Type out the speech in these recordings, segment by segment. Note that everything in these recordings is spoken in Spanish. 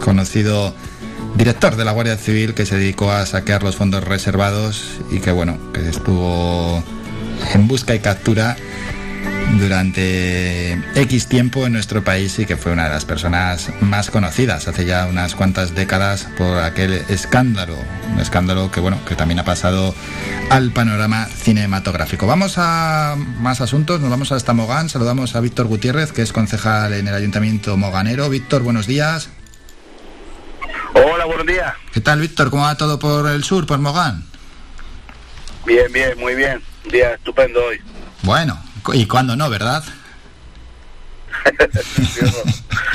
conocido director de la Guardia Civil que se dedicó a saquear los fondos reservados y que bueno, que estuvo en busca y captura durante X tiempo en nuestro país y que fue una de las personas más conocidas hace ya unas cuantas décadas por aquel escándalo, un escándalo que bueno, que también ha pasado al panorama cinematográfico. Vamos a más asuntos, nos vamos hasta Mogán, saludamos a Víctor Gutiérrez, que es concejal en el Ayuntamiento Moganero. Víctor, buenos días. Hola, buenos días. ¿Qué tal, Víctor? ¿Cómo va todo por el sur, por Mogán? Bien, bien, muy bien. Un día estupendo hoy. Bueno, ¿Y cuándo no, verdad?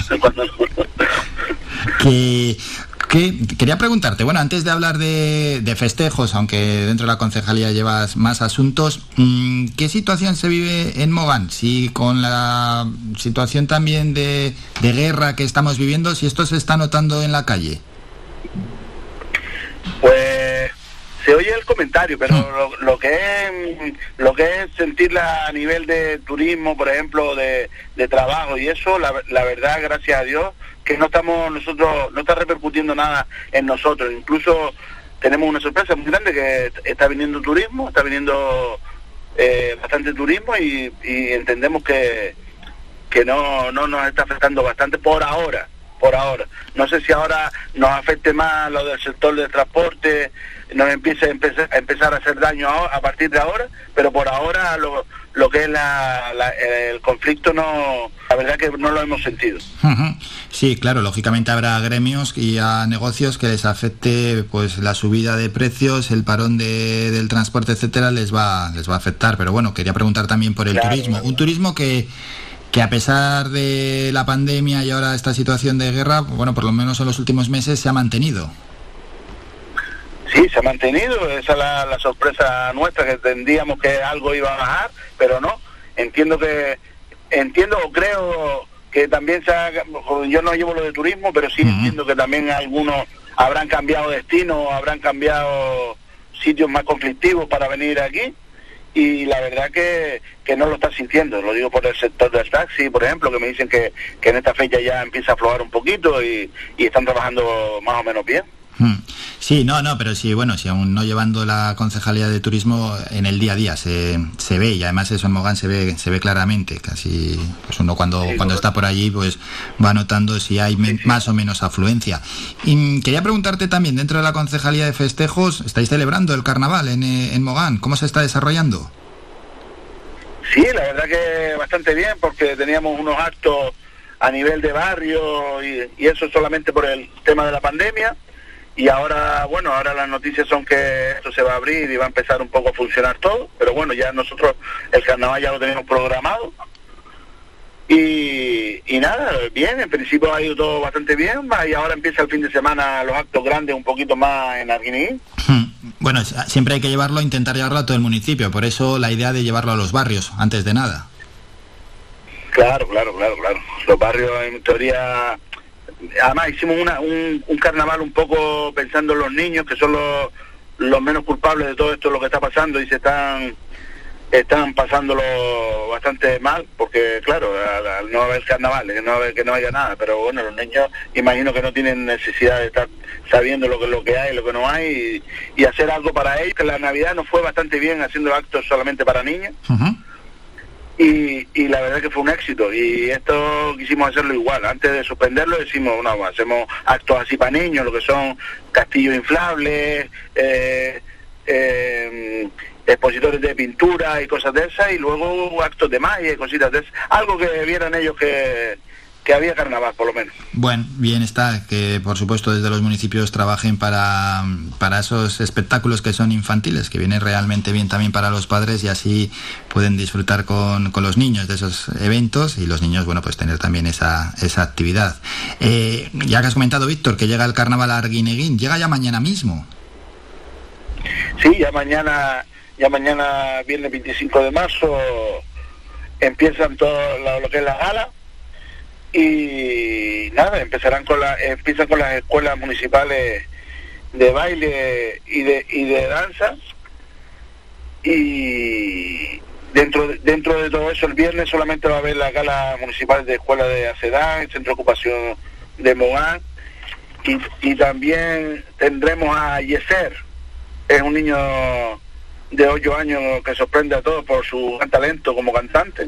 que, quería preguntarte, bueno, antes de hablar de, festejos, aunque dentro de la concejalía llevas más asuntos, mm, ¿qué situación se vive en Mogán? Si con la situación también de, de guerra que estamos viviendo, si esto se está notando en la calle. Pues se oye el comentario, pero hmm. lo, que es lo que es sentirla a nivel de turismo, por ejemplo, de, trabajo y eso, la, verdad, gracias a Dios, que no estamos nosotros, no está repercutiendo nada en nosotros. Incluso tenemos una sorpresa muy grande que está viniendo turismo, está viniendo eh, bastante turismo y, entendemos que, que no, no nos está afectando bastante por ahora por ahora. No sé si ahora nos afecte más lo del sector del transporte, nos empiece a empezar, a empezar a hacer daño a, partir de ahora, pero por ahora lo, lo que es la, el conflicto no, la verdad que no lo hemos sentido. Sí, claro, lógicamente habrá gremios y a negocios que les afecte pues la subida de precios, el parón de, del transporte, etcétera, les va les va a afectar, pero bueno, quería preguntar también por el turismo, un turismo que que a pesar de la pandemia y ahora esta situación de guerra, bueno, por lo menos en los últimos meses se ha mantenido. Sí, se ha mantenido, esa es la, sorpresa nuestra, que entendíamos que algo iba a bajar, pero no. Entiendo que, entiendo o creo que también se ha, yo no llevo lo de turismo, pero sí entiendo que también algunos habrán cambiado destino, habrán cambiado sitios más conflictivos para venir aquí y la verdad que, que no lo está sintiendo. Lo digo por el sector del taxi, por ejemplo, que me dicen que, que en esta fecha ya empieza a aflojar un poquito y, y están trabajando más o menos bien. Hmm. Sí, no, no, pero sí, bueno, si aún no llevando la concejalía de turismo en el día a día se, se ve y además eso en Mogán se ve se ve claramente, casi pues uno cuando cuando está por allí pues va notando si hay más o menos afluencia. Y quería preguntarte también dentro de la concejalía de festejos, estáis celebrando el carnaval en, en Mogán, ¿cómo se está desarrollando? Sí, la verdad que bastante bien porque teníamos unos actos a nivel de barrio y, y eso solamente por el tema de la pandemia y ahora, bueno, ahora las noticias son que esto se va a abrir y va a empezar un poco a funcionar todo, pero bueno, ya nosotros el carnaval ya lo tenemos programado. Y, y nada, bien, en principio ha ido todo bastante bien, y ahora empieza el fin de semana los actos grandes un poquito más en Arguiní. Bueno, siempre hay que llevarlo, intentar llevarlo a todo el municipio, por eso la idea de llevarlo a los barrios, antes de nada. Claro, claro, claro, claro. Los barrios en teoría además hicimos una, un, carnaval un poco pensando en los niños, que son los, los menos culpables de todo esto, lo que está pasando, y se están están pasándolo bastante mal, porque claro, al, no haber carnaval, que no, haber, que no haya nada, pero bueno, los niños imagino que no tienen necesidad de estar sabiendo lo que, lo que hay, lo que no hay, y, hacer algo para ellos, que la Navidad nos fue bastante bien haciendo actos solamente para niños y, y, la verdad que fue un éxito. Y esto quisimos hacerlo igual. Antes de suspenderlo decimos no hacemos actos así para niños lo que son castillos inflables eh, eh, expositores de pintura y cosas de esas y luego actos de magia y cositas de esas algo que vieran ellos que que había carnaval, por lo menos. Bueno, bien está que, por supuesto, desde los municipios trabajen para, para esos espectáculos que son infantiles, que vienen realmente bien también para los padres y así pueden disfrutar con, con los niños de esos eventos y los niños, bueno, pues tener también esa, esa actividad. Eh, ya que has comentado, Víctor, que llega el carnaval a Arguineguín, llega ya mañana mismo. Sí, ya mañana, ya mañana, viernes 25 de marzo, empiezan todo lo que es la gala y nada, empezarán con la, empiezan con las escuelas municipales de baile y de, y de danza. Y dentro de, dentro de todo eso el viernes solamente va a haber la gala municipal de escuela de ACEDAN, el centro de ocupación de Mogán y, también tendremos a Yeser, es un niño de 8 años que sorprende a todos por su gran talento como cantante.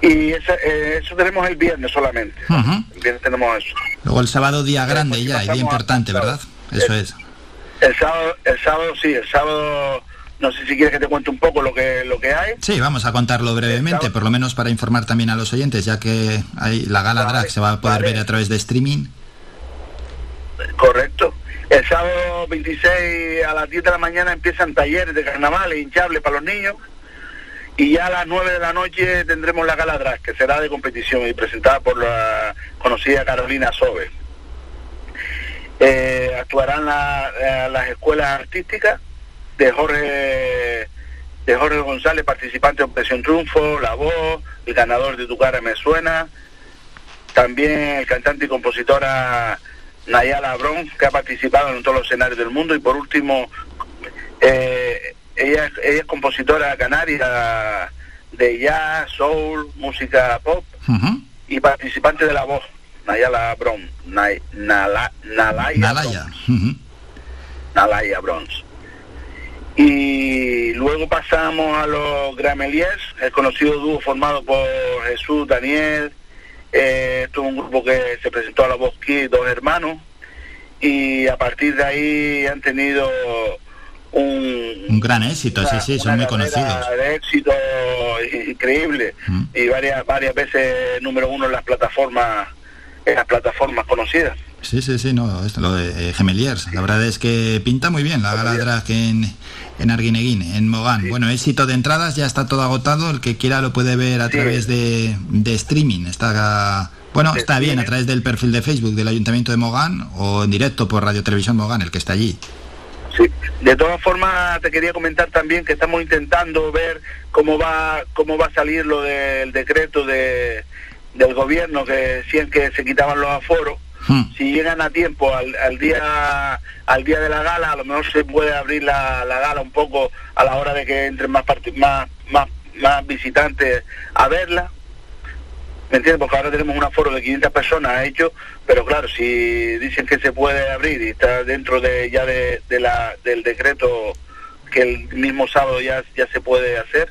Y eh, eso tenemos el viernes solamente. El viernes tenemos eso. Luego el sábado día grande ya, y día importante, ¿verdad? Eso es. El sábado, el sábado sí, el sábado no sé si quieres que te cuente un poco lo que lo que hay. Sí, vamos a contarlo brevemente, por lo menos para informar también a los oyentes, ya que hay la gala drag se va a poder ver a través de streaming. Correcto. El sábado 26 a las 10 de la mañana empiezan talleres de carnaval e hinchables para los niños. Y ya a las 9 de la noche tendremos la gala drag, que será de competición y presentada por la conocida Carolina Sobe. Eh, actuarán eh, las escuelas artísticas de Jorge de Jorge González, participante de Operación Triunfo, La Voz, el ganador de Tu Cara Me Suena, también el cantante y compositora Nayala Abrón, que ha participado en todos los escenarios del mundo, y por último, eh, ella, ella, es compositora canaria de jazz, soul, música pop, y participante de La Voz, Nayala Abrón, Nalaya, Nalaya. Nalaya Bronze. Y luego pasamos a los Grameliers, el conocido dúo formado por Jesús, Daniel, eh, esto un grupo que se presentó a la voz dos hermanos, y a partir de ahí han tenido un, un gran éxito, sí, sí, son muy conocidos. De éxito increíble mm. y varias varias veces número uno en las plataformas en las plataformas conocidas. Sí, sí, sí, no, esto, lo de eh, Gemeliers. La verdad es que pinta muy bien la gala drag en, en Arguineguín, en Mogán. Bueno, éxito de entradas, ya está todo agotado. El que quiera lo puede ver a través de, de, streaming. Está, bueno, está bien a través del perfil de Facebook del Ayuntamiento de Mogán o en directo por Radio Televisión Mogán, el que está allí. Sí, de todas formas te quería comentar también que estamos intentando ver cómo va cómo va a salir lo del decreto de, del gobierno que decían que se quitaban los aforos Hmm. Si llegan a tiempo al, día al día de la gala, a lo mejor se puede abrir la, gala un poco a la hora de que entren más, más, más, más visitantes a verla. ¿Me entiendes? Porque ahora tenemos un aforo de 500 personas hecho, pero claro, si dicen que se puede abrir y está dentro de ya de, la, del decreto que el mismo sábado ya, ya se puede hacer.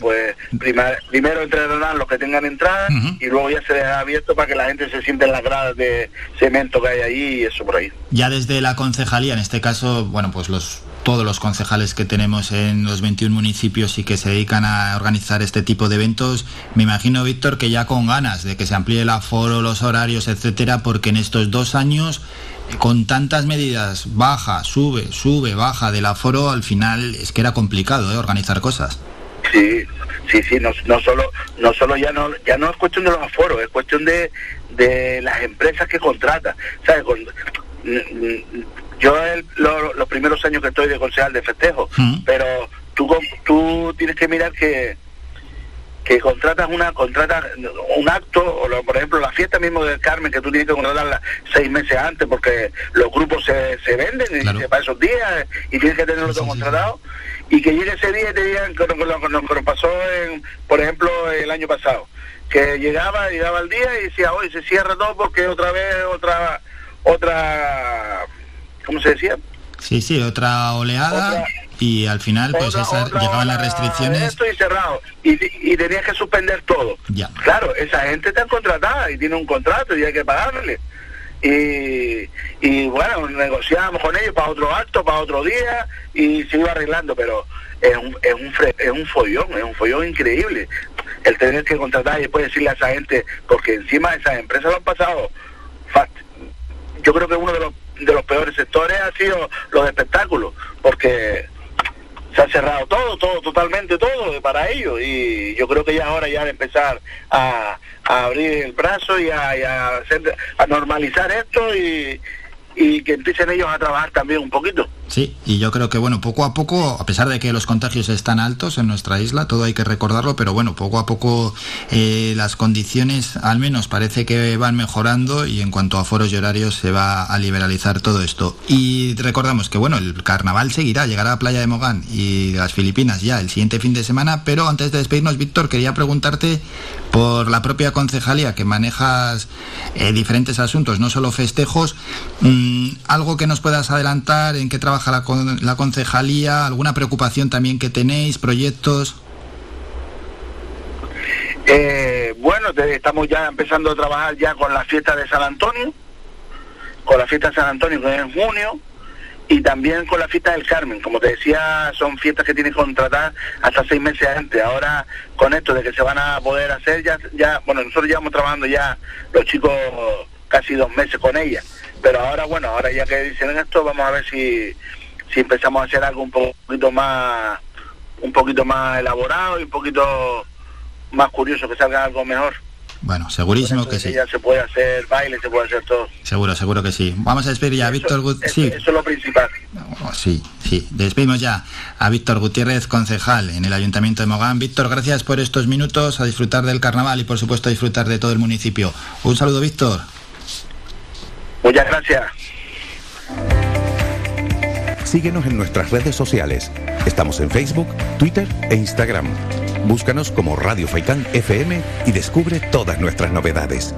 pues primero entrarán los que tengan entrada y luego ya se deja abierto para que la gente se sienta en las gradas de cemento que hay ahí y eso por ahí. Ya desde la concejalía, en este caso, bueno, pues los todos los concejales que tenemos en los 21 municipios y que se dedican a organizar este tipo de eventos, me imagino, Víctor, que ya con ganas de que se amplíe el aforo, los horarios, etcétera, porque en estos dos años con tantas medidas, baja, sube, sube, baja del aforo, al final es que era complicado ¿eh? organizar cosas. Sí, sí, sí, no, no solo, no solo ya no, ya no es cuestión de los aforos, es cuestión de, de las empresas que contratan. Yo los primeros años que estoy de concejal de festejo, mm. pero tú, tú tienes que mirar que que contratas una contratas un acto o por ejemplo la fiesta mismo del Carmen que tú tienes que contratarla seis meses antes porque los grupos se, se venden y para esos días y tienes que tenerlo todo contratado. Y que llegue ese día y te digan que lo, nos pasó en, por ejemplo el año pasado. Que llegaba llegaba el día y decía hoy se cierra todo porque otra vez otra otra ¿cómo se decía? Sí, sí, otra oleada y al final pues llegaban las restricciones. Estoy cerrado y, y tenías que suspender todo. Ya. Claro, esa gente está contratada y tiene un contrato y hay que pagarle. Y, y bueno, negociábamos con ellos para otro acto, para otro día y se iba arreglando, pero es un, es un, es un follón, es un follón increíble el tener que contratar y después decirle a esa gente, porque encima esas empresas lo han pasado. Yo creo que uno de los de los peores sectores ha sido los espectáculos, porque se ha cerrado todo, todo, totalmente todo para ellos y yo creo que ya ahora ya de empezar a, abrir el brazo y a, hacer, a normalizar esto y, y que empiecen ellos a trabajar también un poquito. Sí, y yo creo que bueno, poco a poco, a pesar de que los contagios están altos en nuestra isla, todo hay que recordarlo, pero bueno, poco a poco eh, las condiciones al menos parece que van mejorando y en cuanto a foros y horarios se va a liberalizar todo esto. Y recordamos que bueno, el carnaval seguirá, llegará a Playa de Mogán y las Filipinas ya el siguiente fin de semana, pero antes de despedirnos, Víctor, quería preguntarte por la propia concejalía que manejas eh, diferentes asuntos, no solo festejos, mm, algo que nos puedas adelantar en qué trabajo la, la concejalía? ¿Alguna preocupación también que tenéis? ¿Proyectos? Eh, bueno, estamos ya empezando a trabajar ya con la fiesta de San Antonio, con la fiesta de San Antonio que es en junio, y también con la fiesta del Carmen. Como te decía, son fiestas que tienen que contratar hasta seis meses antes. Ahora, con esto de que se van a poder hacer, ya, ya bueno, nosotros llevamos trabajando ya los chicos casi dos meses con ellas pero ahora, bueno, ahora ya que dicen esto, vamos a ver si, si empezamos a hacer algo un poquito más, un poquito más elaborado y un poquito más curioso, que salga algo mejor. Bueno, segurísimo que sí. Ya se puede hacer baile, se puede hacer todo. Seguro, seguro que sí. Vamos a despedir ya a Víctor Gutiérrez. Sí. Eso es lo principal. Oh, sí, sí. Despedimos ya a Víctor Gutiérrez, concejal en el Ayuntamiento de Mogán. Víctor, gracias por estos minutos, a disfrutar del carnaval y por supuesto a disfrutar de todo el municipio. Un saludo, Víctor. Muchas gracias. Síguenos en nuestras redes sociales. Estamos en Facebook, Twitter e Instagram. Búscanos como Radio Faicán FM y descubre todas nuestras novedades.